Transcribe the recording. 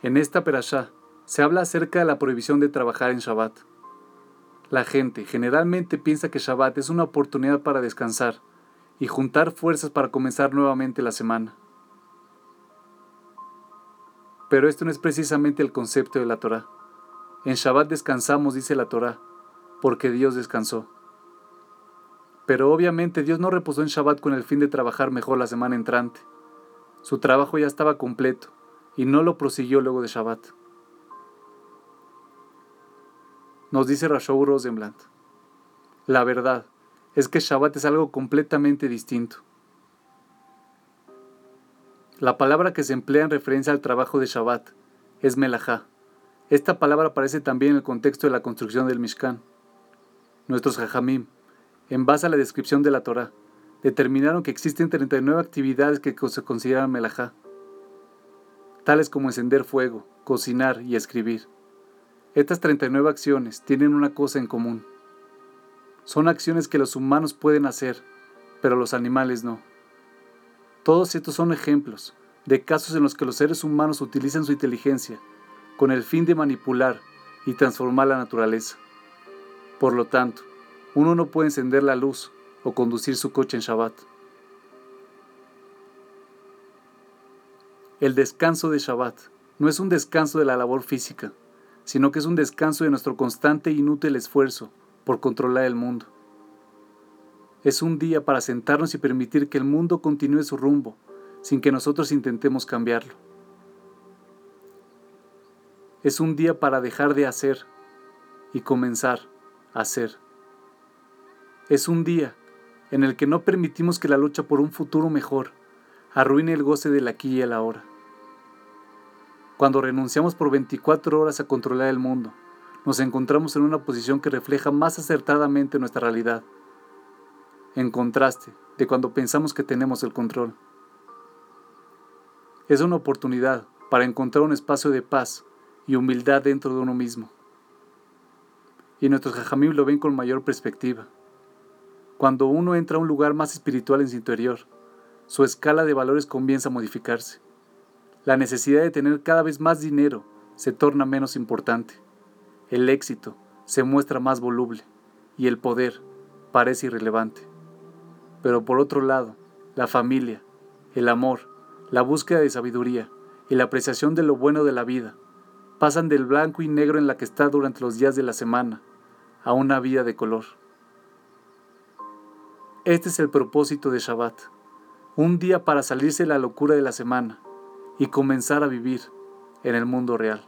En esta perashá se habla acerca de la prohibición de trabajar en Shabbat. La gente generalmente piensa que Shabbat es una oportunidad para descansar y juntar fuerzas para comenzar nuevamente la semana. Pero esto no es precisamente el concepto de la Torah. En Shabbat descansamos, dice la Torah, porque Dios descansó. Pero obviamente Dios no reposó en Shabbat con el fin de trabajar mejor la semana entrante. Su trabajo ya estaba completo y no lo prosiguió luego de Shabbat. Nos dice Rashou Rosenblatt, la verdad es que Shabbat es algo completamente distinto. La palabra que se emplea en referencia al trabajo de Shabbat es melajá. Esta palabra aparece también en el contexto de la construcción del Mishkan. Nuestros hajamim, en base a la descripción de la Torah, determinaron que existen 39 actividades que se consideran melajá tales como encender fuego, cocinar y escribir. Estas 39 acciones tienen una cosa en común. Son acciones que los humanos pueden hacer, pero los animales no. Todos estos son ejemplos de casos en los que los seres humanos utilizan su inteligencia con el fin de manipular y transformar la naturaleza. Por lo tanto, uno no puede encender la luz o conducir su coche en Shabbat. El descanso de Shabbat no es un descanso de la labor física, sino que es un descanso de nuestro constante e inútil esfuerzo por controlar el mundo. Es un día para sentarnos y permitir que el mundo continúe su rumbo sin que nosotros intentemos cambiarlo. Es un día para dejar de hacer y comenzar a hacer. Es un día en el que no permitimos que la lucha por un futuro mejor arruine el goce del aquí y el ahora. Cuando renunciamos por 24 horas a controlar el mundo, nos encontramos en una posición que refleja más acertadamente nuestra realidad, en contraste de cuando pensamos que tenemos el control. Es una oportunidad para encontrar un espacio de paz y humildad dentro de uno mismo. Y nuestros jajamim lo ven con mayor perspectiva. Cuando uno entra a un lugar más espiritual en su interior, su escala de valores comienza a modificarse. La necesidad de tener cada vez más dinero se torna menos importante. El éxito se muestra más voluble y el poder parece irrelevante. Pero por otro lado, la familia, el amor, la búsqueda de sabiduría y la apreciación de lo bueno de la vida pasan del blanco y negro en la que está durante los días de la semana a una vida de color. Este es el propósito de Shabbat un día para salirse de la locura de la semana y comenzar a vivir en el mundo real.